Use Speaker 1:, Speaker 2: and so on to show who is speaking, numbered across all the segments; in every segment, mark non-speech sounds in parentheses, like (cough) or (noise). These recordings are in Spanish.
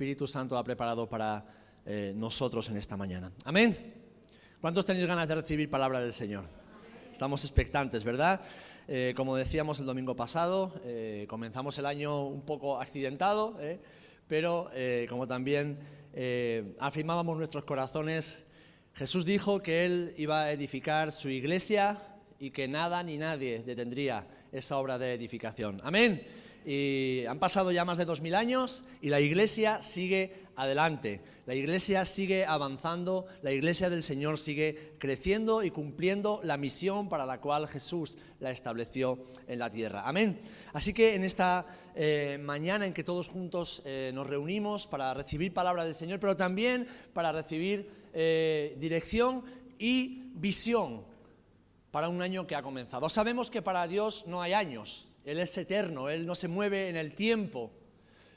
Speaker 1: Espíritu Santo ha preparado para eh, nosotros en esta mañana. Amén. ¿Cuántos tenéis ganas de recibir palabra del Señor? Estamos expectantes, ¿verdad? Eh, como decíamos el domingo pasado, eh, comenzamos el año un poco accidentado, pero como también afirmábamos nuestros corazones, Jesús dijo que Él iba a edificar su iglesia y que nada ni nadie detendría esa obra de edificación. Amén y han pasado ya más de dos mil años y la iglesia sigue adelante, la iglesia sigue avanzando, la iglesia del Señor sigue creciendo y cumpliendo la misión para la cual Jesús la estableció en la tierra. Amén. Así que en esta eh, mañana en que todos juntos eh, nos reunimos para recibir palabra del Señor, pero también para recibir eh, dirección y visión para un año que ha comenzado. Sabemos que para Dios no hay años, él es eterno, Él no se mueve en el tiempo,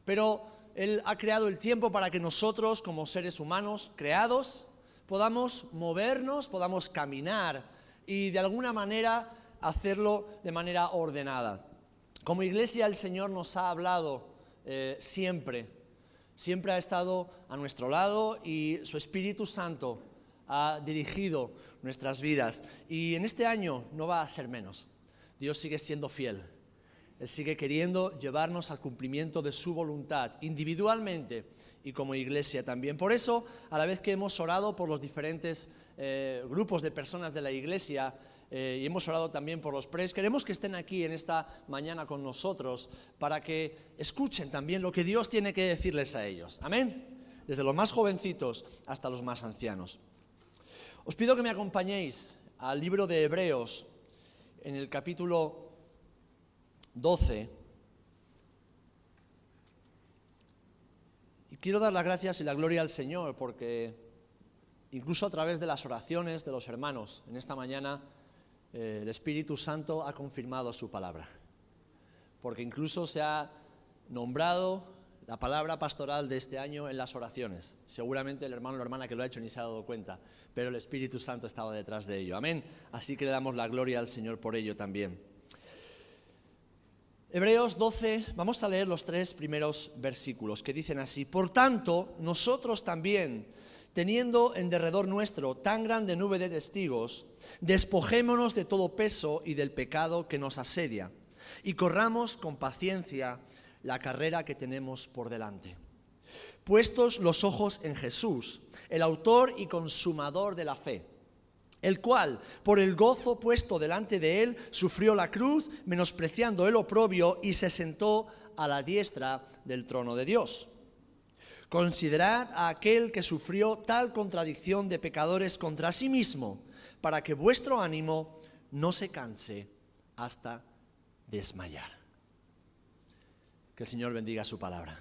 Speaker 1: pero Él ha creado el tiempo para que nosotros como seres humanos creados podamos movernos, podamos caminar y de alguna manera hacerlo de manera ordenada. Como iglesia el Señor nos ha hablado eh, siempre, siempre ha estado a nuestro lado y su Espíritu Santo ha dirigido nuestras vidas. Y en este año no va a ser menos. Dios sigue siendo fiel. Él sigue queriendo llevarnos al cumplimiento de su voluntad, individualmente y como iglesia también. Por eso, a la vez que hemos orado por los diferentes eh, grupos de personas de la iglesia, eh, y hemos orado también por los pres. Queremos que estén aquí en esta mañana con nosotros para que escuchen también lo que Dios tiene que decirles a ellos. Amén. Desde los más jovencitos hasta los más ancianos. Os pido que me acompañéis al libro de Hebreos en el capítulo 12. Y quiero dar las gracias y la gloria al Señor porque incluso a través de las oraciones de los hermanos en esta mañana eh, el Espíritu Santo ha confirmado su palabra. Porque incluso se ha nombrado la palabra pastoral de este año en las oraciones. Seguramente el hermano o la hermana que lo ha hecho ni se ha dado cuenta, pero el Espíritu Santo estaba detrás de ello. Amén. Así que le damos la gloria al Señor por ello también. Hebreos 12, vamos a leer los tres primeros versículos que dicen así, por tanto, nosotros también, teniendo en derredor nuestro tan grande nube de testigos, despojémonos de todo peso y del pecado que nos asedia, y corramos con paciencia la carrera que tenemos por delante. Puestos los ojos en Jesús, el autor y consumador de la fe el cual, por el gozo puesto delante de él, sufrió la cruz, menospreciando el oprobio, y se sentó a la diestra del trono de Dios. Considerad a aquel que sufrió tal contradicción de pecadores contra sí mismo, para que vuestro ánimo no se canse hasta desmayar. Que el Señor bendiga su palabra.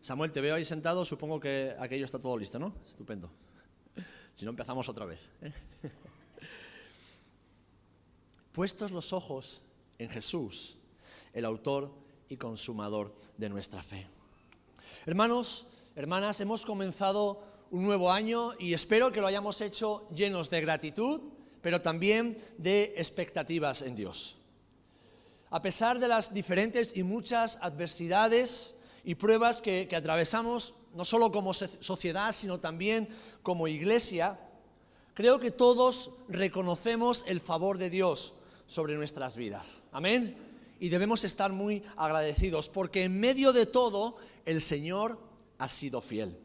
Speaker 1: Samuel, te veo ahí sentado, supongo que aquello está todo listo, ¿no? Estupendo. Si no, empezamos otra vez. ¿eh? (laughs) Puestos los ojos en Jesús, el autor y consumador de nuestra fe. Hermanos, hermanas, hemos comenzado un nuevo año y espero que lo hayamos hecho llenos de gratitud, pero también de expectativas en Dios. A pesar de las diferentes y muchas adversidades y pruebas que, que atravesamos, no solo como sociedad, sino también como iglesia, creo que todos reconocemos el favor de Dios sobre nuestras vidas. Amén. Y debemos estar muy agradecidos porque en medio de todo el Señor ha sido fiel.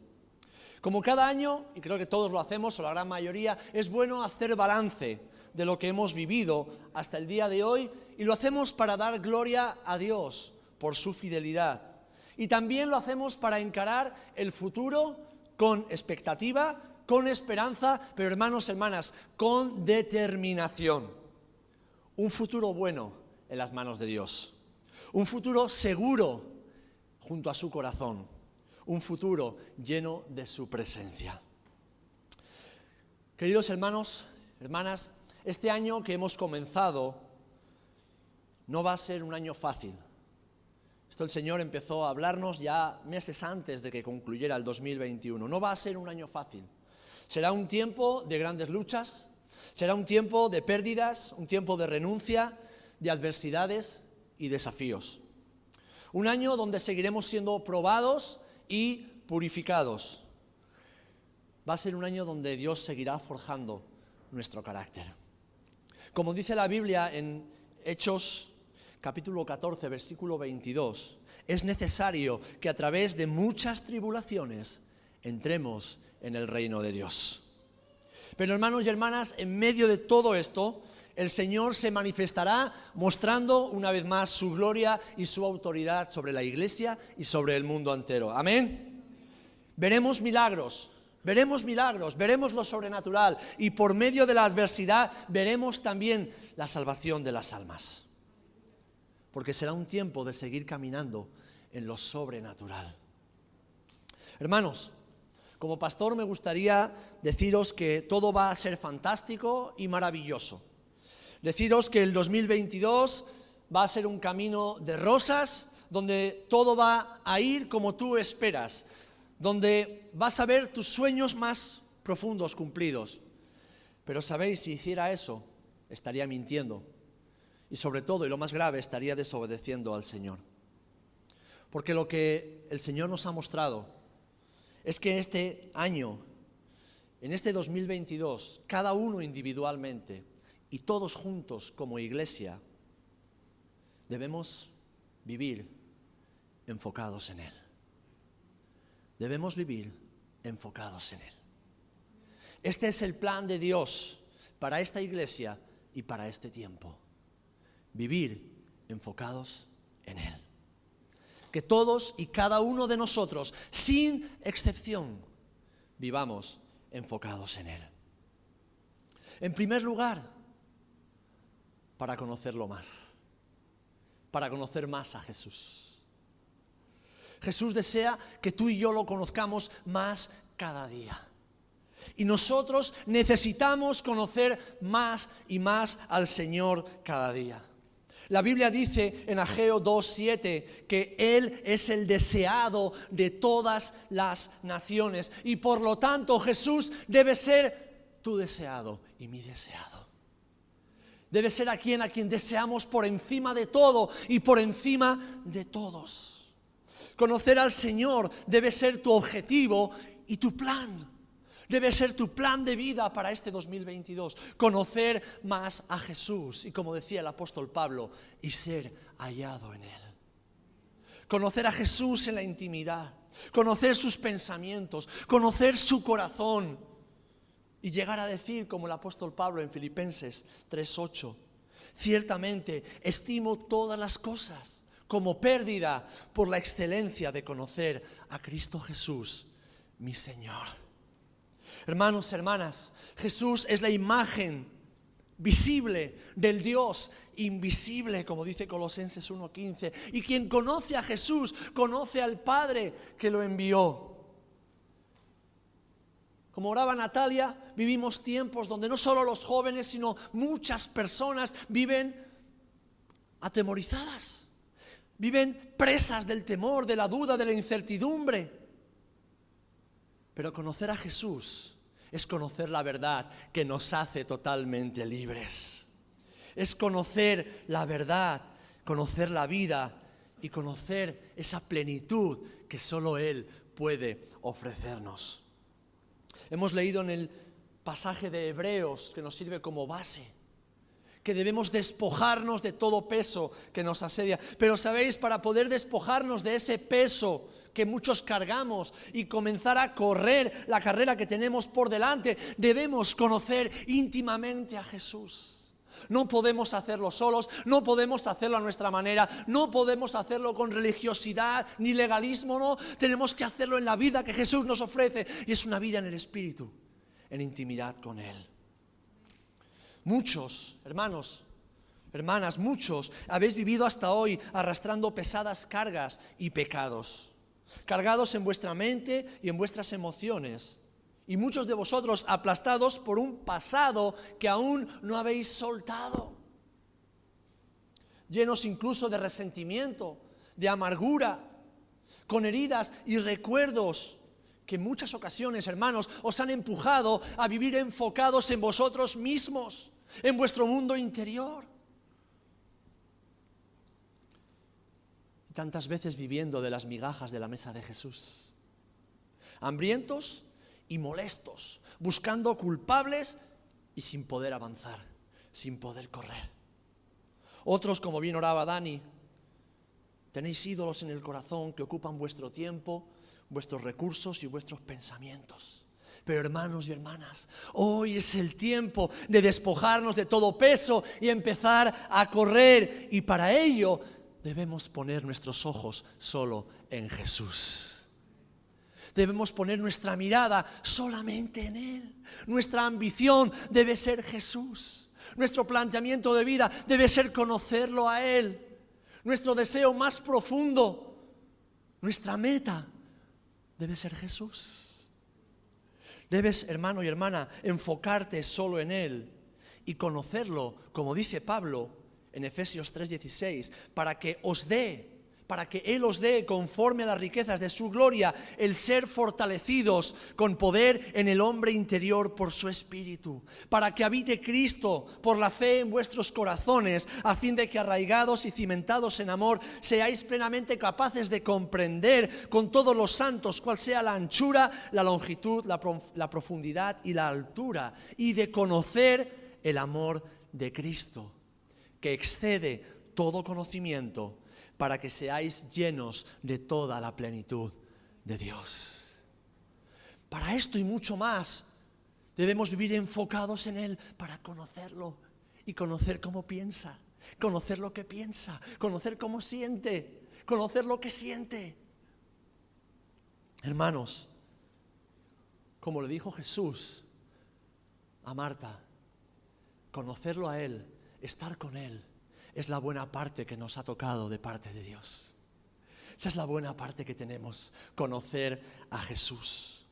Speaker 1: Como cada año, y creo que todos lo hacemos, o la gran mayoría, es bueno hacer balance de lo que hemos vivido hasta el día de hoy y lo hacemos para dar gloria a Dios por su fidelidad y también lo hacemos para encarar el futuro con expectativa, con esperanza, pero hermanos, hermanas, con determinación. Un futuro bueno en las manos de Dios. Un futuro seguro junto a su corazón. Un futuro lleno de su presencia. Queridos hermanos, hermanas, este año que hemos comenzado no va a ser un año fácil. Esto el Señor empezó a hablarnos ya meses antes de que concluyera el 2021. No va a ser un año fácil. Será un tiempo de grandes luchas, será un tiempo de pérdidas, un tiempo de renuncia, de adversidades y desafíos. Un año donde seguiremos siendo probados y purificados. Va a ser un año donde Dios seguirá forjando nuestro carácter. Como dice la Biblia en Hechos capítulo 14, versículo 22, es necesario que a través de muchas tribulaciones entremos en el reino de Dios. Pero hermanos y hermanas, en medio de todo esto, el Señor se manifestará mostrando una vez más su gloria y su autoridad sobre la iglesia y sobre el mundo entero. Amén. Veremos milagros, veremos milagros, veremos lo sobrenatural y por medio de la adversidad veremos también la salvación de las almas. Porque será un tiempo de seguir caminando en lo sobrenatural. Hermanos, como pastor me gustaría deciros que todo va a ser fantástico y maravilloso. Deciros que el 2022 va a ser un camino de rosas, donde todo va a ir como tú esperas, donde vas a ver tus sueños más profundos cumplidos. Pero sabéis, si hiciera eso, estaría mintiendo. Y sobre todo, y lo más grave, estaría desobedeciendo al Señor. Porque lo que el Señor nos ha mostrado es que este año, en este 2022, cada uno individualmente y todos juntos como iglesia, debemos vivir enfocados en Él. Debemos vivir enfocados en Él. Este es el plan de Dios para esta iglesia y para este tiempo. Vivir enfocados en Él que todos y cada uno de nosotros, sin excepción, vivamos enfocados en Él. En primer lugar, para conocerlo más, para conocer más a Jesús. Jesús desea que tú y yo lo conozcamos más cada día. Y nosotros necesitamos conocer más y más al Señor cada día. La Biblia dice en Ageo 2.7 que Él es el deseado de todas las naciones y por lo tanto Jesús debe ser tu deseado y mi deseado. Debe ser a quien a quien deseamos por encima de todo y por encima de todos. Conocer al Señor debe ser tu objetivo y tu plan. Debe ser tu plan de vida para este 2022. Conocer más a Jesús y como decía el apóstol Pablo, y ser hallado en Él. Conocer a Jesús en la intimidad, conocer sus pensamientos, conocer su corazón y llegar a decir, como el apóstol Pablo en Filipenses 3:8, ciertamente estimo todas las cosas como pérdida por la excelencia de conocer a Cristo Jesús, mi Señor. Hermanos, hermanas, Jesús es la imagen visible del Dios invisible, como dice Colosenses 1.15. Y quien conoce a Jesús, conoce al Padre que lo envió. Como oraba Natalia, vivimos tiempos donde no solo los jóvenes, sino muchas personas viven atemorizadas, viven presas del temor, de la duda, de la incertidumbre. Pero conocer a Jesús es conocer la verdad que nos hace totalmente libres. Es conocer la verdad, conocer la vida y conocer esa plenitud que solo Él puede ofrecernos. Hemos leído en el pasaje de Hebreos que nos sirve como base que debemos despojarnos de todo peso que nos asedia. Pero sabéis, para poder despojarnos de ese peso que muchos cargamos y comenzar a correr la carrera que tenemos por delante, debemos conocer íntimamente a Jesús. No podemos hacerlo solos, no podemos hacerlo a nuestra manera, no podemos hacerlo con religiosidad ni legalismo, no. Tenemos que hacerlo en la vida que Jesús nos ofrece y es una vida en el Espíritu, en intimidad con Él. Muchos, hermanos, hermanas, muchos habéis vivido hasta hoy arrastrando pesadas cargas y pecados cargados en vuestra mente y en vuestras emociones. Y muchos de vosotros aplastados por un pasado que aún no habéis soltado. Llenos incluso de resentimiento, de amargura, con heridas y recuerdos que en muchas ocasiones, hermanos, os han empujado a vivir enfocados en vosotros mismos, en vuestro mundo interior. Tantas veces viviendo de las migajas de la mesa de Jesús. hambrientos y molestos, buscando culpables y sin poder avanzar, sin poder correr. Otros, como bien oraba Dani, tenéis ídolos en el corazón que ocupan vuestro tiempo, vuestros recursos y vuestros pensamientos. Pero hermanos y hermanas, hoy es el tiempo de despojarnos de todo peso y empezar a correr. Y para ello debemos poner nuestros ojos solo en Jesús. Debemos poner nuestra mirada solamente en Él. Nuestra ambición debe ser Jesús. Nuestro planteamiento de vida debe ser conocerlo a Él. Nuestro deseo más profundo, nuestra meta debe ser Jesús. Debes, hermano y hermana, enfocarte solo en Él y conocerlo, como dice Pablo en Efesios 3:16, para que os dé para que Él os dé, conforme a las riquezas de su gloria, el ser fortalecidos con poder en el hombre interior por su espíritu, para que habite Cristo por la fe en vuestros corazones, a fin de que arraigados y cimentados en amor, seáis plenamente capaces de comprender con todos los santos cuál sea la anchura, la longitud, la, la profundidad y la altura, y de conocer el amor de Cristo, que excede todo conocimiento para que seáis llenos de toda la plenitud de Dios. Para esto y mucho más debemos vivir enfocados en Él para conocerlo y conocer cómo piensa, conocer lo que piensa, conocer cómo siente, conocer lo que siente. Hermanos, como le dijo Jesús a Marta, conocerlo a Él, estar con Él, es la buena parte que nos ha tocado de parte de Dios. Esa es la buena parte que tenemos, conocer a Jesús.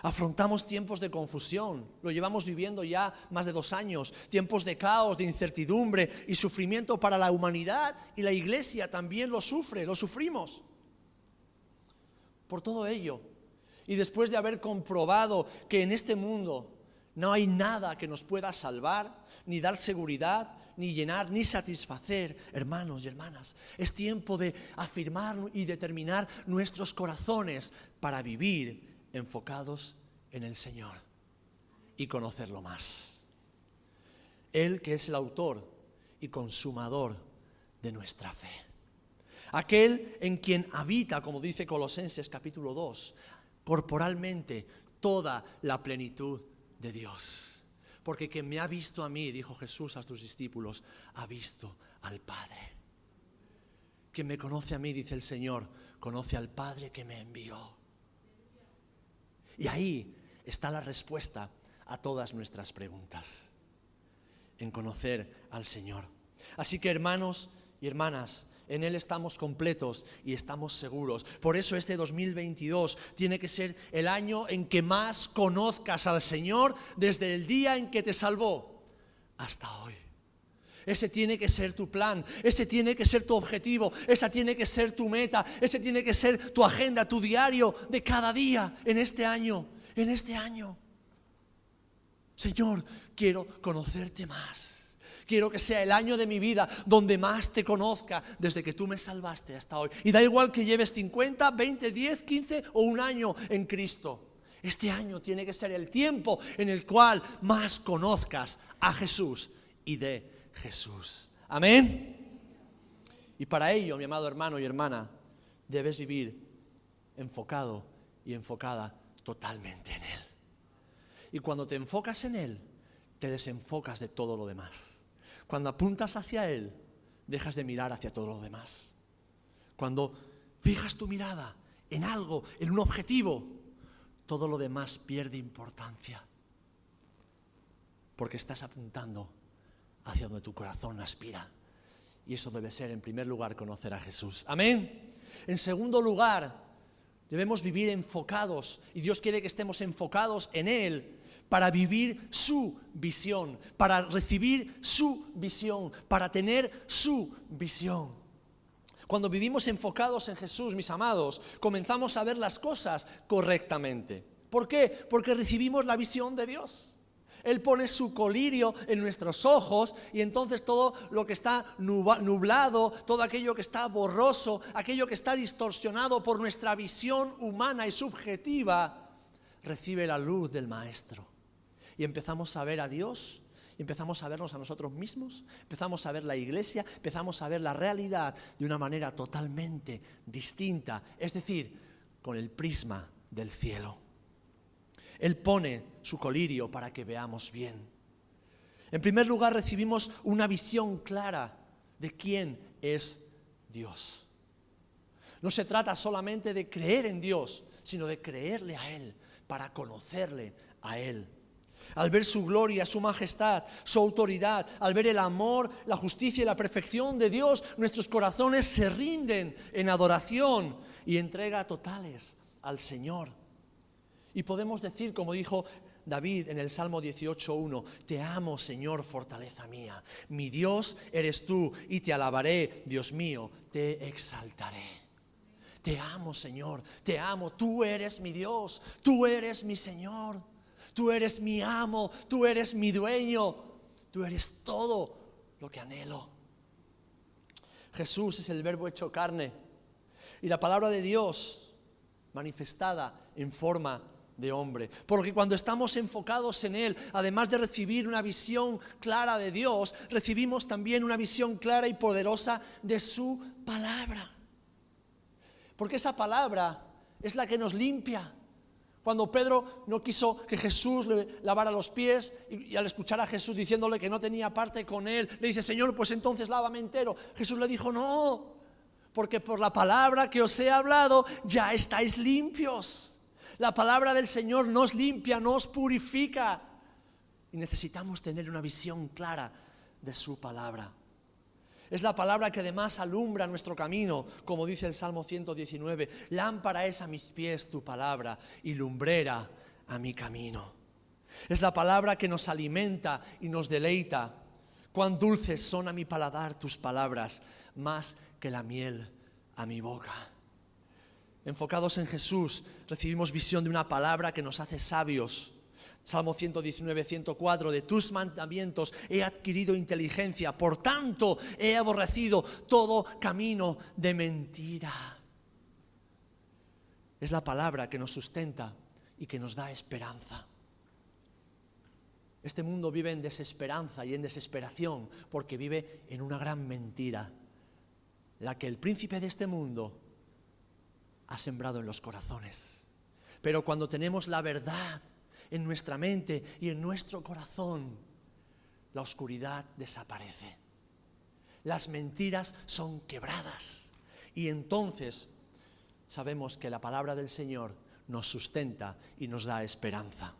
Speaker 1: Afrontamos tiempos de confusión, lo llevamos viviendo ya más de dos años, tiempos de caos, de incertidumbre y sufrimiento para la humanidad y la iglesia también lo sufre, lo sufrimos. Por todo ello, y después de haber comprobado que en este mundo no hay nada que nos pueda salvar, ni dar seguridad, ni llenar, ni satisfacer, hermanos y hermanas. Es tiempo de afirmar y determinar nuestros corazones para vivir enfocados en el Señor y conocerlo más. Él que es el autor y consumador de nuestra fe. Aquel en quien habita, como dice Colosenses capítulo 2, corporalmente toda la plenitud de Dios. Porque quien me ha visto a mí, dijo Jesús a sus discípulos, ha visto al Padre. Quien me conoce a mí, dice el Señor, conoce al Padre que me envió. Y ahí está la respuesta a todas nuestras preguntas, en conocer al Señor. Así que hermanos y hermanas, en Él estamos completos y estamos seguros. Por eso este 2022 tiene que ser el año en que más conozcas al Señor desde el día en que te salvó hasta hoy. Ese tiene que ser tu plan, ese tiene que ser tu objetivo, esa tiene que ser tu meta, ese tiene que ser tu agenda, tu diario de cada día en este año, en este año. Señor, quiero conocerte más. Quiero que sea el año de mi vida donde más te conozca desde que tú me salvaste hasta hoy. Y da igual que lleves 50, 20, 10, 15 o un año en Cristo. Este año tiene que ser el tiempo en el cual más conozcas a Jesús y de Jesús. Amén. Y para ello, mi amado hermano y hermana, debes vivir enfocado y enfocada totalmente en Él. Y cuando te enfocas en Él, te desenfocas de todo lo demás. Cuando apuntas hacia Él, dejas de mirar hacia todo lo demás. Cuando fijas tu mirada en algo, en un objetivo, todo lo demás pierde importancia. Porque estás apuntando hacia donde tu corazón aspira. Y eso debe ser, en primer lugar, conocer a Jesús. Amén. En segundo lugar, debemos vivir enfocados, y Dios quiere que estemos enfocados en Él para vivir su visión, para recibir su visión, para tener su visión. Cuando vivimos enfocados en Jesús, mis amados, comenzamos a ver las cosas correctamente. ¿Por qué? Porque recibimos la visión de Dios. Él pone su colirio en nuestros ojos y entonces todo lo que está nublado, todo aquello que está borroso, aquello que está distorsionado por nuestra visión humana y subjetiva, recibe la luz del Maestro. Y empezamos a ver a Dios, empezamos a vernos a nosotros mismos, empezamos a ver la iglesia, empezamos a ver la realidad de una manera totalmente distinta, es decir, con el prisma del cielo. Él pone su colirio para que veamos bien. En primer lugar, recibimos una visión clara de quién es Dios. No se trata solamente de creer en Dios, sino de creerle a Él, para conocerle a Él. Al ver su gloria, su majestad, su autoridad, al ver el amor, la justicia y la perfección de Dios, nuestros corazones se rinden en adoración y entrega totales al Señor. Y podemos decir, como dijo David en el Salmo 18.1, te amo Señor, fortaleza mía, mi Dios eres tú y te alabaré, Dios mío, te exaltaré. Te amo Señor, te amo, tú eres mi Dios, tú eres mi Señor, tú eres mi amo, tú eres mi dueño, tú eres todo lo que anhelo. Jesús es el verbo hecho carne y la palabra de Dios manifestada en forma de hombre. Porque cuando estamos enfocados en Él, además de recibir una visión clara de Dios, recibimos también una visión clara y poderosa de su palabra. Porque esa palabra es la que nos limpia. Cuando Pedro no quiso que Jesús le lavara los pies y, al escuchar a Jesús diciéndole que no tenía parte con él, le dice, Señor, pues entonces lávame entero. Jesús le dijo, no, porque por la palabra que os he hablado ya estáis limpios. La palabra del Señor nos limpia, nos purifica. Y necesitamos tener una visión clara de su palabra. Es la palabra que además alumbra nuestro camino, como dice el Salmo 119. Lámpara es a mis pies tu palabra y lumbrera a mi camino. Es la palabra que nos alimenta y nos deleita. Cuán dulces son a mi paladar tus palabras, más que la miel a mi boca enfocados en Jesús, recibimos visión de una palabra que nos hace sabios. Salmo 119, 104, de tus mandamientos he adquirido inteligencia, por tanto he aborrecido todo camino de mentira. Es la palabra que nos sustenta y que nos da esperanza. Este mundo vive en desesperanza y en desesperación porque vive en una gran mentira, la que el príncipe de este mundo ha sembrado en los corazones. Pero cuando tenemos la verdad en nuestra mente y en nuestro corazón, la oscuridad desaparece. Las mentiras son quebradas. Y entonces sabemos que la palabra del Señor nos sustenta y nos da esperanza.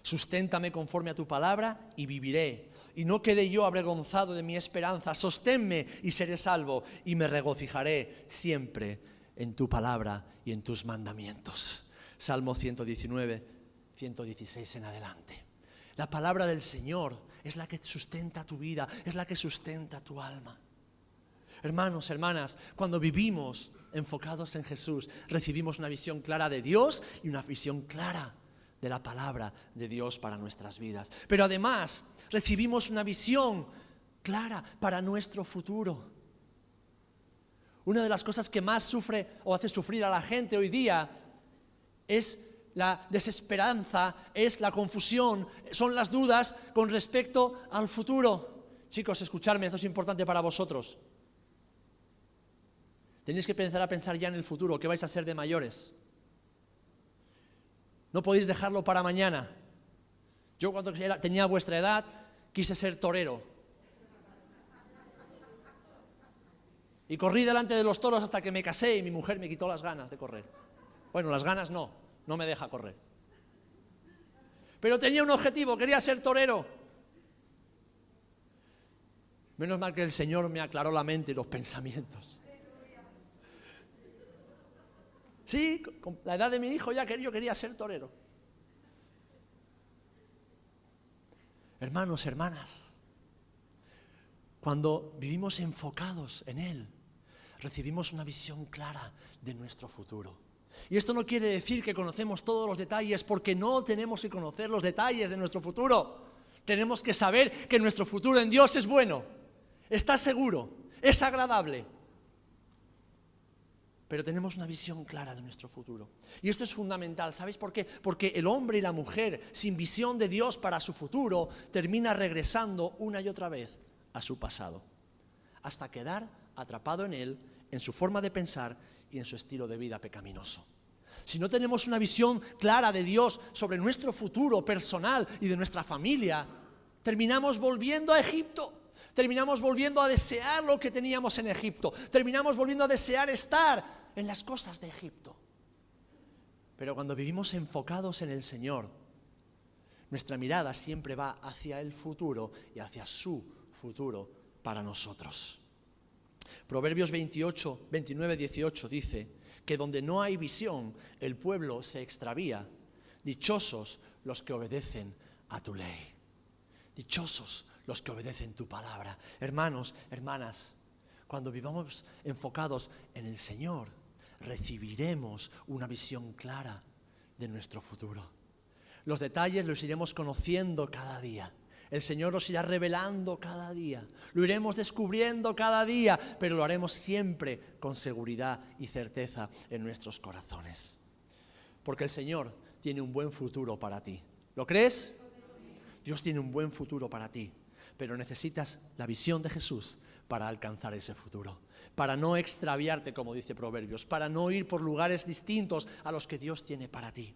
Speaker 1: Susténtame conforme a tu palabra y viviré. Y no quede yo avergonzado de mi esperanza. Sosténme y seré salvo y me regocijaré siempre en tu palabra y en tus mandamientos. Salmo 119, 116 en adelante. La palabra del Señor es la que sustenta tu vida, es la que sustenta tu alma. Hermanos, hermanas, cuando vivimos enfocados en Jesús, recibimos una visión clara de Dios y una visión clara de la palabra de Dios para nuestras vidas. Pero además recibimos una visión clara para nuestro futuro. Una de las cosas que más sufre o hace sufrir a la gente hoy día es la desesperanza, es la confusión, son las dudas con respecto al futuro. Chicos, escucharme, esto es importante para vosotros. Tenéis que empezar a pensar ya en el futuro, qué vais a ser de mayores. No podéis dejarlo para mañana. Yo cuando tenía vuestra edad quise ser torero. Y corrí delante de los toros hasta que me casé y mi mujer me quitó las ganas de correr. Bueno, las ganas no, no me deja correr. Pero tenía un objetivo, quería ser torero. Menos mal que el Señor me aclaró la mente y los pensamientos. Sí, con la edad de mi hijo ya quería, yo quería ser torero. Hermanos, hermanas, cuando vivimos enfocados en Él, recibimos una visión clara de nuestro futuro. Y esto no quiere decir que conocemos todos los detalles, porque no tenemos que conocer los detalles de nuestro futuro. Tenemos que saber que nuestro futuro en Dios es bueno, está seguro, es agradable. Pero tenemos una visión clara de nuestro futuro. Y esto es fundamental. ¿Sabéis por qué? Porque el hombre y la mujer sin visión de Dios para su futuro termina regresando una y otra vez a su pasado, hasta quedar atrapado en él, en su forma de pensar y en su estilo de vida pecaminoso. Si no tenemos una visión clara de Dios sobre nuestro futuro personal y de nuestra familia, terminamos volviendo a Egipto. Terminamos volviendo a desear lo que teníamos en Egipto. Terminamos volviendo a desear estar en las cosas de Egipto. Pero cuando vivimos enfocados en el Señor, nuestra mirada siempre va hacia el futuro y hacia su futuro para nosotros. Proverbios 28, 29, 18 dice que donde no hay visión, el pueblo se extravía. Dichosos los que obedecen a tu ley. Dichosos los que obedecen tu palabra. Hermanos, hermanas, cuando vivamos enfocados en el Señor, recibiremos una visión clara de nuestro futuro. Los detalles los iremos conociendo cada día. El Señor los irá revelando cada día. Lo iremos descubriendo cada día, pero lo haremos siempre con seguridad y certeza en nuestros corazones. Porque el Señor tiene un buen futuro para ti. ¿Lo crees? Dios tiene un buen futuro para ti, pero necesitas la visión de Jesús para alcanzar ese futuro, para no extraviarte, como dice Proverbios, para no ir por lugares distintos a los que Dios tiene para ti.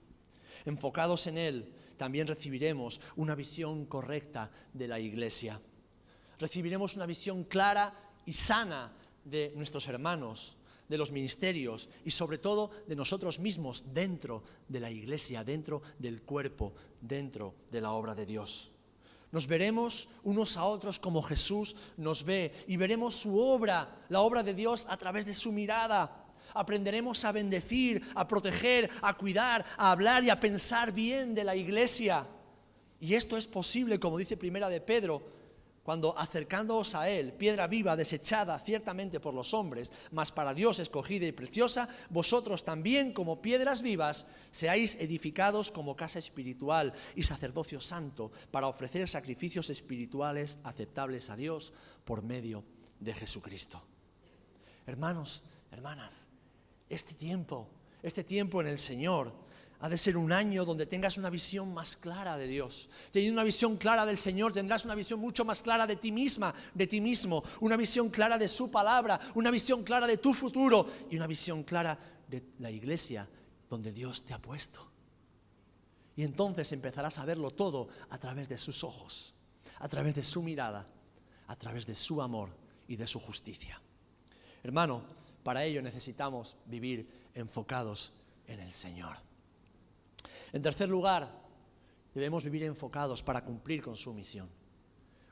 Speaker 1: Enfocados en Él, también recibiremos una visión correcta de la iglesia. Recibiremos una visión clara y sana de nuestros hermanos, de los ministerios y sobre todo de nosotros mismos dentro de la iglesia, dentro del cuerpo, dentro de la obra de Dios. Nos veremos unos a otros como Jesús nos ve y veremos su obra, la obra de Dios a través de su mirada aprenderemos a bendecir, a proteger, a cuidar, a hablar y a pensar bien de la iglesia. Y esto es posible, como dice Primera de Pedro, cuando acercándoos a Él, piedra viva desechada ciertamente por los hombres, mas para Dios escogida y preciosa, vosotros también como piedras vivas seáis edificados como casa espiritual y sacerdocio santo para ofrecer sacrificios espirituales aceptables a Dios por medio de Jesucristo. Hermanos, hermanas, este tiempo, este tiempo en el Señor, ha de ser un año donde tengas una visión más clara de Dios. Teniendo una visión clara del Señor, tendrás una visión mucho más clara de ti misma, de ti mismo, una visión clara de su palabra, una visión clara de tu futuro y una visión clara de la iglesia donde Dios te ha puesto. Y entonces empezarás a verlo todo a través de sus ojos, a través de su mirada, a través de su amor y de su justicia. Hermano, para ello necesitamos vivir enfocados en el Señor. En tercer lugar, debemos vivir enfocados para cumplir con su misión.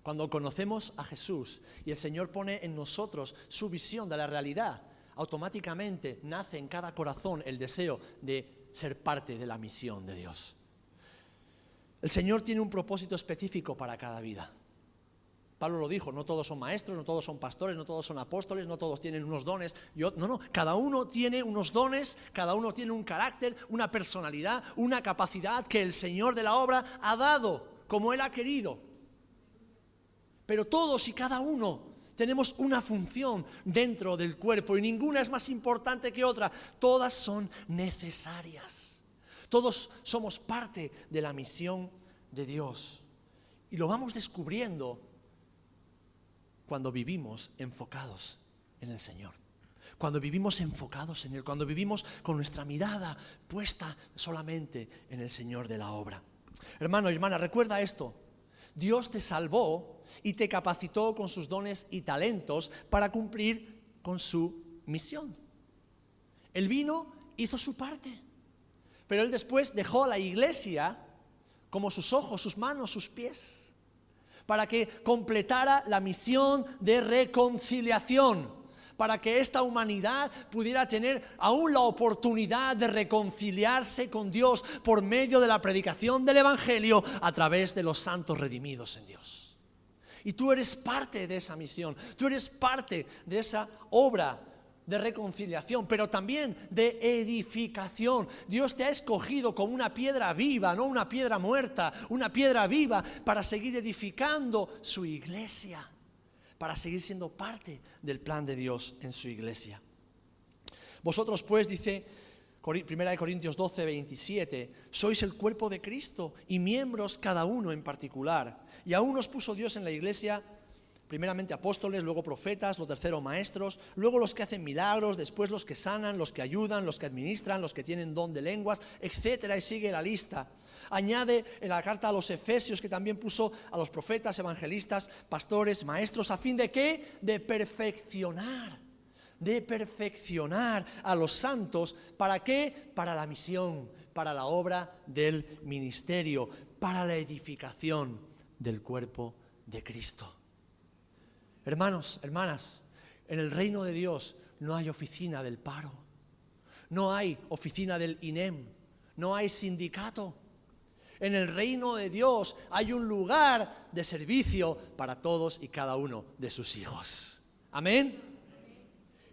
Speaker 1: Cuando conocemos a Jesús y el Señor pone en nosotros su visión de la realidad, automáticamente nace en cada corazón el deseo de ser parte de la misión de Dios. El Señor tiene un propósito específico para cada vida. Pablo lo dijo, no todos son maestros, no todos son pastores, no todos son apóstoles, no todos tienen unos dones. Yo, no, no, cada uno tiene unos dones, cada uno tiene un carácter, una personalidad, una capacidad que el Señor de la obra ha dado como Él ha querido. Pero todos y cada uno tenemos una función dentro del cuerpo y ninguna es más importante que otra. Todas son necesarias. Todos somos parte de la misión de Dios. Y lo vamos descubriendo cuando vivimos enfocados en el Señor. Cuando vivimos enfocados en Él, cuando vivimos con nuestra mirada puesta solamente en el Señor de la obra. Hermano y hermana, recuerda esto. Dios te salvó y te capacitó con sus dones y talentos para cumplir con su misión. Él vino, hizo su parte, pero Él después dejó a la iglesia como sus ojos, sus manos, sus pies para que completara la misión de reconciliación, para que esta humanidad pudiera tener aún la oportunidad de reconciliarse con Dios por medio de la predicación del Evangelio a través de los santos redimidos en Dios. Y tú eres parte de esa misión, tú eres parte de esa obra de reconciliación, pero también de edificación. Dios te ha escogido como una piedra viva, no una piedra muerta, una piedra viva para seguir edificando su iglesia, para seguir siendo parte del plan de Dios en su iglesia. Vosotros pues, dice 1 Corintios 12, 27, sois el cuerpo de Cristo y miembros cada uno en particular. Y aún os puso Dios en la iglesia primeramente apóstoles, luego profetas, lo tercero maestros, luego los que hacen milagros, después los que sanan, los que ayudan, los que administran, los que tienen don de lenguas, etcétera, y sigue la lista. Añade en la carta a los Efesios que también puso a los profetas, evangelistas, pastores, maestros, a fin de qué? De perfeccionar, de perfeccionar a los santos. ¿Para qué? Para la misión, para la obra del ministerio, para la edificación del cuerpo de Cristo. Hermanos, hermanas, en el reino de Dios no hay oficina del paro, no hay oficina del INEM, no hay sindicato. En el reino de Dios hay un lugar de servicio para todos y cada uno de sus hijos. Amén.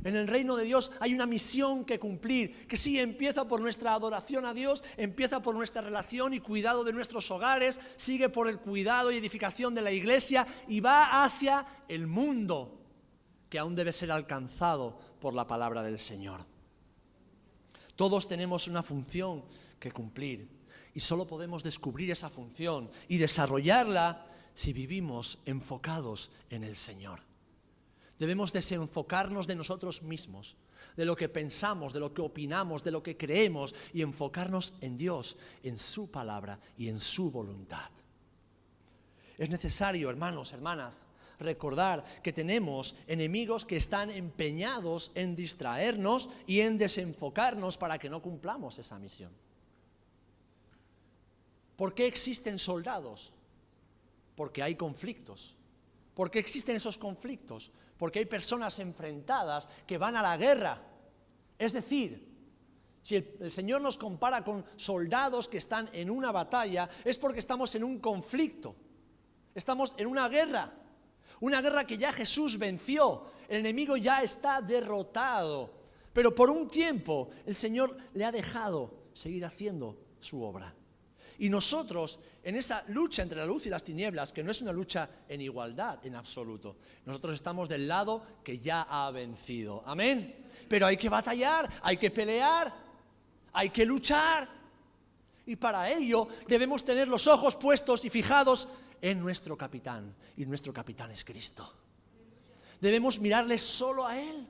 Speaker 1: En el reino de Dios hay una misión que cumplir, que sí empieza por nuestra adoración a Dios, empieza por nuestra relación y cuidado de nuestros hogares, sigue por el cuidado y edificación de la iglesia y va hacia el mundo que aún debe ser alcanzado por la palabra del Señor. Todos tenemos una función que cumplir y solo podemos descubrir esa función y desarrollarla si vivimos enfocados en el Señor. Debemos desenfocarnos de nosotros mismos, de lo que pensamos, de lo que opinamos, de lo que creemos y enfocarnos en Dios, en su palabra y en su voluntad. Es necesario, hermanos, hermanas, recordar que tenemos enemigos que están empeñados en distraernos y en desenfocarnos para que no cumplamos esa misión. ¿Por qué existen soldados? Porque hay conflictos. ¿Por qué existen esos conflictos? Porque hay personas enfrentadas que van a la guerra. Es decir, si el, Señor nos compara con soldados que están en una batalla, es porque estamos en un conflicto, estamos en una guerra, una guerra que ya Jesús venció, el enemigo ya está derrotado, pero por un tiempo el Señor le ha dejado seguir haciendo su obra. Y nosotros, en esa lucha entre la luz y las tinieblas, que no es una lucha en igualdad en absoluto, nosotros estamos del lado que ya ha vencido. Amén. Pero hay que batallar, hay que pelear, hay que luchar. Y para ello debemos tener los ojos puestos y fijados en nuestro capitán. Y nuestro capitán es Cristo. Debemos mirarle solo a Él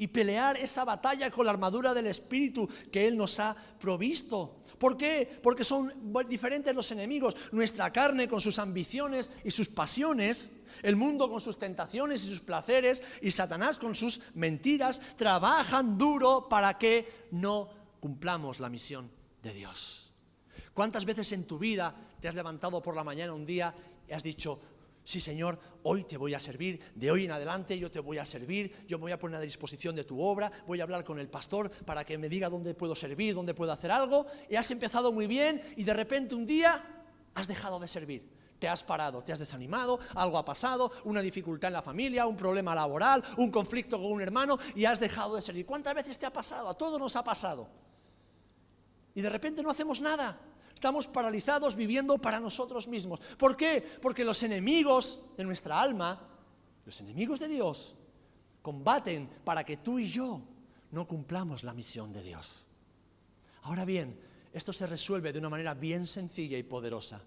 Speaker 1: y pelear esa batalla con la armadura del Espíritu que Él nos ha provisto. ¿Por qué? Porque son diferentes los enemigos. Nuestra carne con sus ambiciones y sus pasiones, el mundo con sus tentaciones y sus placeres, y Satanás con sus mentiras, trabajan duro para que no cumplamos la misión de Dios. ¿Cuántas veces en tu vida te has levantado por la mañana un día y has dicho, Sí, Señor, hoy te voy a servir, de hoy en adelante yo te voy a servir, yo me voy a poner a disposición de tu obra, voy a hablar con el pastor para que me diga dónde puedo servir, dónde puedo hacer algo, y has empezado muy bien y de repente un día has dejado de servir. Te has parado, te has desanimado, algo ha pasado, una dificultad en la familia, un problema laboral, un conflicto con un hermano y has dejado de servir. ¿Cuántas veces te ha pasado? A todos nos ha pasado. Y de repente no hacemos nada. Estamos paralizados viviendo para nosotros mismos. ¿Por qué? Porque los enemigos de nuestra alma, los enemigos de Dios, combaten para que tú y yo no cumplamos la misión de Dios. Ahora bien, esto se resuelve de una manera bien sencilla y poderosa.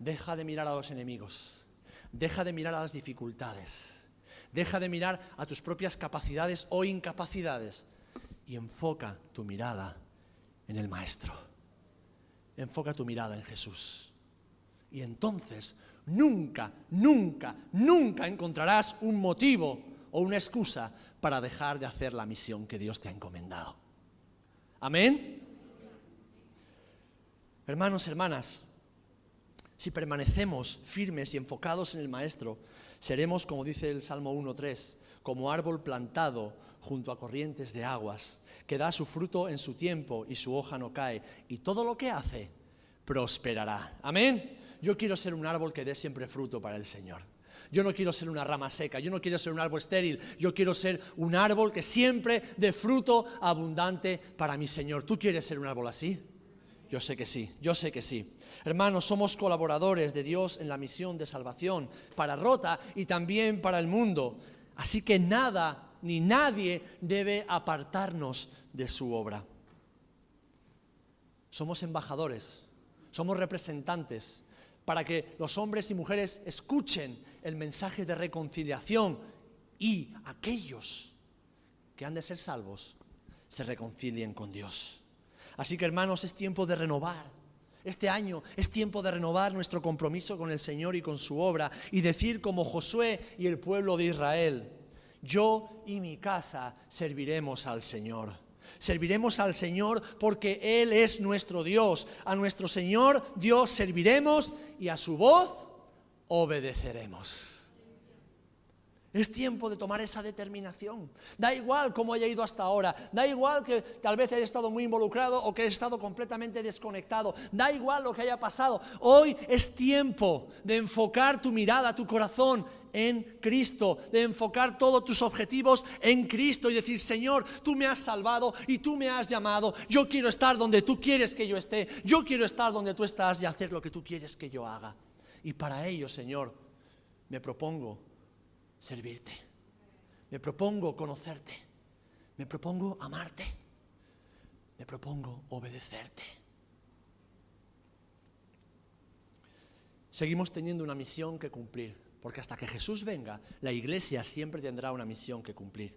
Speaker 1: Deja de mirar a los enemigos, deja de mirar a las dificultades, deja de mirar a tus propias capacidades o incapacidades y enfoca tu mirada en el Maestro enfoca tu mirada en Jesús. Y entonces nunca, nunca, nunca encontrarás un motivo o una excusa para dejar de hacer la misión que Dios te ha encomendado. Amén. Hermanos, hermanas, si permanecemos firmes y enfocados en el Maestro, seremos, como dice el Salmo 1.3, como árbol plantado junto a corrientes de aguas, que da su fruto en su tiempo y su hoja no cae, y todo lo que hace prosperará. Amén. Yo quiero ser un árbol que dé siempre fruto para el Señor. Yo no quiero ser una rama seca, yo no quiero ser un árbol estéril, yo quiero ser un árbol que siempre dé fruto abundante para mi Señor. ¿Tú quieres ser un árbol así? Yo sé que sí, yo sé que sí. Hermanos, somos colaboradores de Dios en la misión de salvación para Rota y también para el mundo. Así que nada ni nadie debe apartarnos de su obra. Somos embajadores, somos representantes para que los hombres y mujeres escuchen el mensaje de reconciliación y aquellos que han de ser salvos se reconcilien con Dios. Así que hermanos, es tiempo de renovar. Este año es tiempo de renovar nuestro compromiso con el Señor y con su obra y decir como Josué y el pueblo de Israel, yo y mi casa serviremos al Señor. Serviremos al Señor porque Él es nuestro Dios. A nuestro Señor Dios serviremos y a su voz obedeceremos. Es tiempo de tomar esa determinación. Da igual cómo haya ido hasta ahora. Da igual que tal vez haya estado muy involucrado o que haya estado completamente desconectado. Da igual lo que haya pasado. Hoy es tiempo de enfocar tu mirada, tu corazón en Cristo, de enfocar todos tus objetivos en Cristo y decir, Señor, tú me has salvado y tú me has llamado. Yo quiero estar donde tú quieres que yo esté. Yo quiero estar donde tú estás y hacer lo que tú quieres que yo haga. Y para ello, Señor, me propongo servirte. Me propongo conocerte. Me propongo amarte. Me propongo obedecerte. Seguimos teniendo una misión que cumplir, porque hasta que Jesús venga, la iglesia siempre tendrá una misión que cumplir.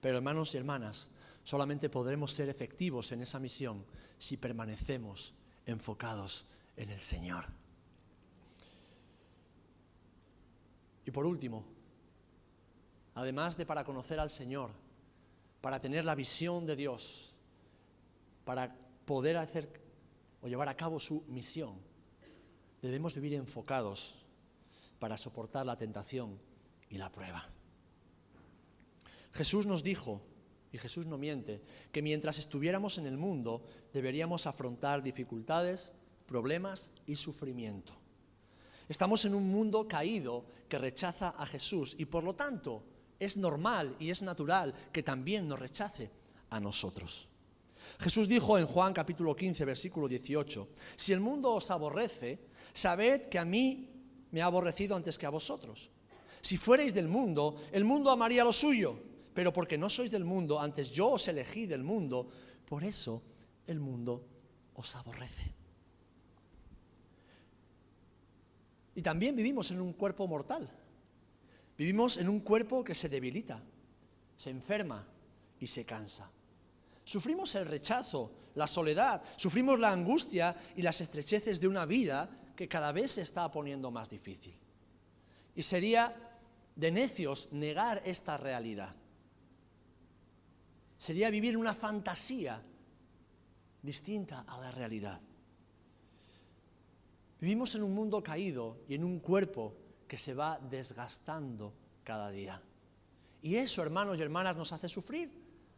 Speaker 1: Pero hermanos y hermanas, solamente podremos ser efectivos en esa misión si permanecemos enfocados en el Señor. Y por último, además de para conocer al Señor, para tener la visión de Dios, para poder hacer o llevar a cabo su misión, debemos vivir enfocados para soportar la tentación y la prueba. Jesús nos dijo, y Jesús no miente, que mientras estuviéramos en el mundo deberíamos afrontar dificultades, problemas y sufrimiento. Estamos en un mundo caído que rechaza a Jesús y por lo tanto es normal y es natural que también nos rechace a nosotros. Jesús dijo en Juan capítulo 15, versículo 18, si el mundo os aborrece, sabed que a mí me ha aborrecido antes que a vosotros. Si fuerais del mundo, el mundo amaría lo suyo, pero porque no sois del mundo, antes yo os elegí del mundo, por eso el mundo os aborrece. Y también vivimos en un cuerpo mortal. Vivimos en un cuerpo que se debilita, se enferma y se cansa. Sufrimos el rechazo, la soledad, sufrimos la angustia y las estrecheces de una vida que cada vez se está poniendo más difícil. Y sería de necios negar esta realidad. Sería vivir una fantasía distinta a la realidad. Vivimos en un mundo caído y en un cuerpo que se va desgastando cada día. Y eso, hermanos y hermanas, nos hace sufrir.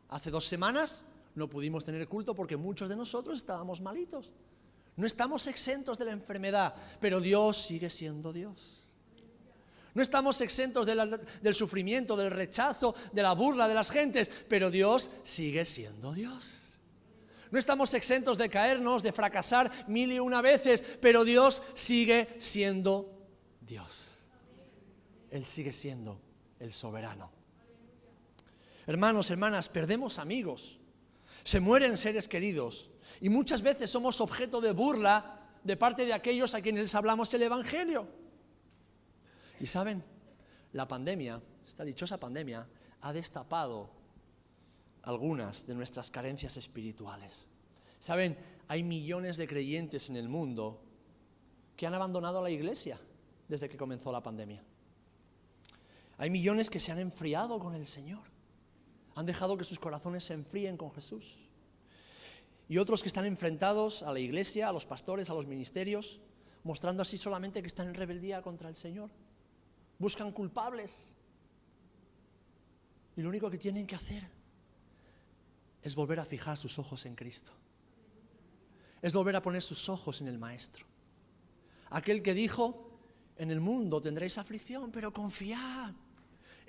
Speaker 1: Hace dos semanas no pudimos tener culto porque muchos de nosotros estábamos malitos. No estamos exentos de la enfermedad, pero Dios sigue siendo Dios. No estamos exentos del sufrimiento, del rechazo, de la burla de las gentes, pero Dios sigue siendo Dios. No estamos exentos de caernos, de fracasar mil y una veces, pero Dios sigue siendo Dios. Él sigue siendo el soberano. Hermanos, hermanas, perdemos amigos, se mueren seres queridos y muchas veces somos objeto de burla de parte de aquellos a quienes les hablamos el Evangelio. Y saben, la pandemia, esta dichosa pandemia, ha destapado algunas de nuestras carencias espirituales. Saben, hay millones de creyentes en el mundo que han abandonado la iglesia desde que comenzó la pandemia. Hay millones que se han enfriado con el Señor. Han dejado que sus corazones se enfríen con Jesús. Y otros que están enfrentados a la iglesia, a los pastores, a los ministerios, mostrando así solamente que están en rebeldía contra el Señor. Buscan culpables. Y lo único que tienen que hacer es volver a fijar sus ojos en Cristo. Es volver a poner sus ojos en el Maestro. Aquel que dijo, en el mundo tendréis aflicción, pero confiad.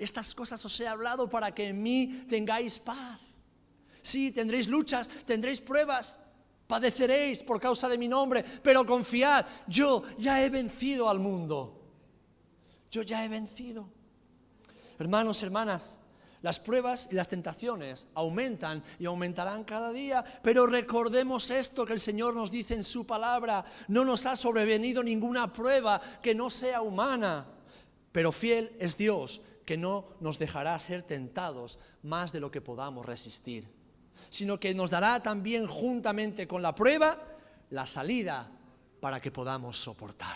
Speaker 1: Estas cosas os he hablado para que en mí tengáis paz. Sí, tendréis luchas, tendréis pruebas, padeceréis por causa de mi nombre, pero confiad, yo ya he vencido al mundo. Yo ya he vencido. Hermanos, hermanas, las pruebas y las tentaciones aumentan y aumentarán cada día, pero recordemos esto que el Señor nos dice en su palabra, no nos ha sobrevenido ninguna prueba que no sea humana, pero fiel es Dios que no nos dejará ser tentados más de lo que podamos resistir, sino que nos dará también juntamente con la prueba la salida para que podamos soportar.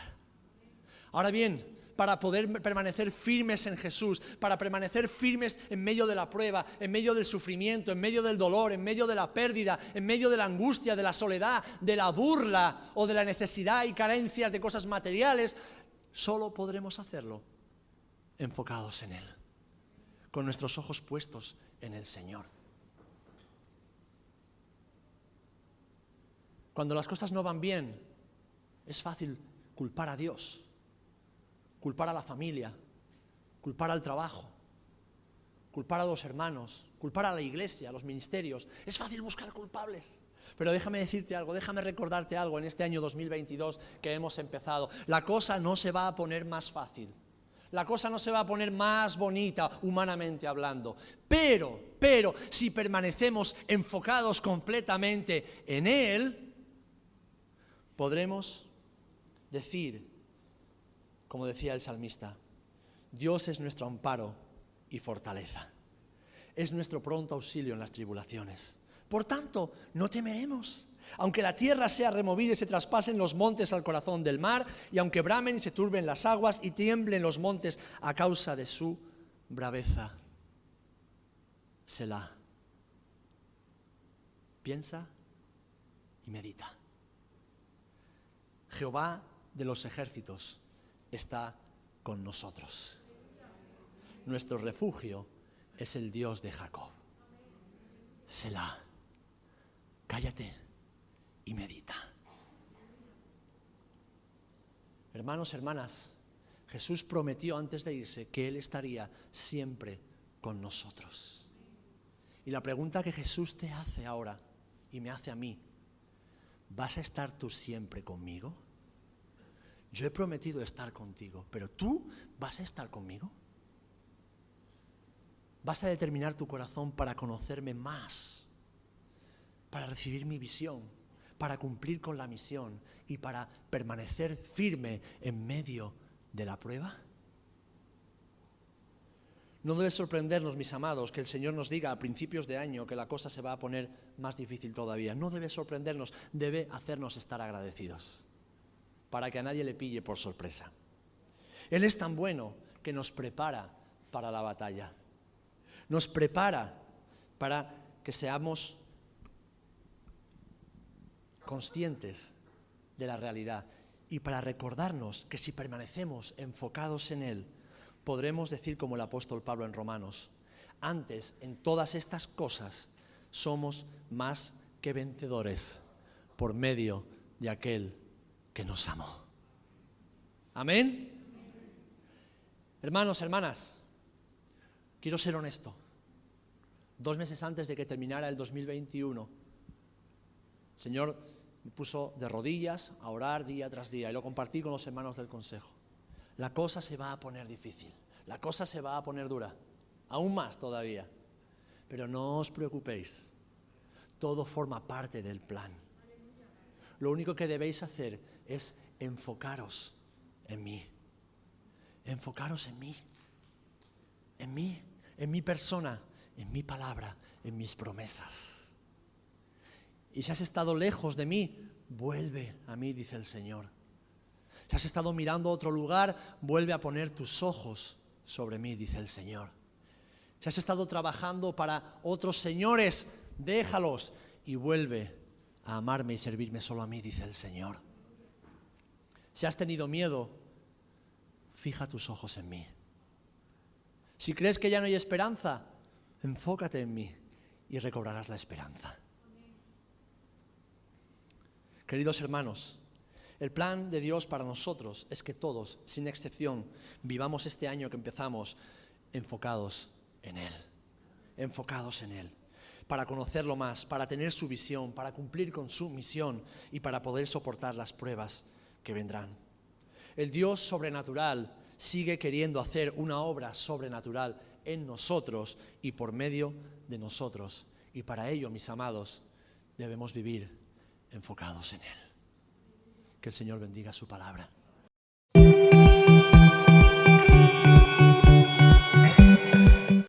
Speaker 1: Ahora bien, para poder permanecer firmes en Jesús, para permanecer firmes en medio de la prueba, en medio del sufrimiento, en medio del dolor, en medio de la pérdida, en medio de la angustia, de la soledad, de la burla o de la necesidad y carencias de cosas materiales, solo podremos hacerlo enfocados en Él, con nuestros ojos puestos en el Señor. Cuando las cosas no van bien, es fácil culpar a Dios culpar a la familia, culpar al trabajo, culpar a los hermanos, culpar a la iglesia, a los ministerios. Es fácil buscar culpables. Pero déjame decirte algo, déjame recordarte algo en este año 2022 que hemos empezado. La cosa no se va a poner más fácil. La cosa no se va a poner más bonita humanamente hablando. Pero, pero, si permanecemos enfocados completamente en Él, podremos decir como decía el salmista, Dios es nuestro amparo y fortaleza. Es nuestro pronto auxilio en las tribulaciones. Por tanto, no temeremos. Aunque la tierra sea removida y se traspasen los montes al corazón del mar, y aunque bramen y se turben las aguas y tiemblen los montes a causa de su braveza. Selah. Piensa y medita. Jehová de los ejércitos está con nosotros. Nuestro refugio es el Dios de Jacob. Selah, cállate y medita. Hermanos, hermanas, Jesús prometió antes de irse que Él estaría siempre con nosotros. Y la pregunta que Jesús te hace ahora y me hace a mí, ¿vas a estar tú siempre conmigo? yo he prometido estar contigo, pero tú vas a estar conmigo. Vas a determinar tu corazón para conocerme más, para recibir mi visión, para cumplir con la misión y para permanecer firme en medio de la prueba. No debe sorprendernos, mis amados, que el Señor nos diga a principios de año que la cosa se va a poner más difícil todavía. No debe sorprendernos, debe hacernos estar agradecidos para que a nadie le pille por sorpresa. Él es tan bueno que nos prepara para la batalla. Nos prepara para que seamos conscientes de la realidad y para recordarnos que si permanecemos enfocados en Él, podremos decir como el apóstol Pablo en Romanos, antes en todas estas cosas somos más que vencedores por medio de aquel que nos amó. Amén. Hermanos, hermanas, quiero ser honesto. Dos meses antes de que terminara el 2021, el Señor me puso de rodillas a orar día tras día y lo compartí con los hermanos del Consejo. La cosa se va a poner difícil, la cosa se va a poner dura, aún más todavía. Pero no os preocupéis, todo forma parte del plan. Lo único que debéis hacer es enfocaros en mí. Enfocaros en mí. En mí, en mi persona, en mi palabra, en mis promesas. Y si has estado lejos de mí, vuelve a mí, dice el Señor. Si has estado mirando a otro lugar, vuelve a poner tus ojos sobre mí, dice el Señor. Si has estado trabajando para otros señores, déjalos y vuelve a amarme y servirme solo a mí, dice el Señor. Si has tenido miedo, fija tus ojos en mí. Si crees que ya no hay esperanza, enfócate en mí y recobrarás la esperanza. Queridos hermanos, El plan de Dios para nosotros es que todos, sin excepción, vivamos este año que empezamos enfocados en Él, enfocados en Él, para conocerlo más, para tener su visión, para cumplir con su misión y para poder soportar las pruebas que vendrán. El Dios sobrenatural sigue queriendo hacer una obra sobrenatural en nosotros y por medio de nosotros. Y para ello, mis amados, debemos vivir enfocados en Él. Que el Señor bendiga su palabra.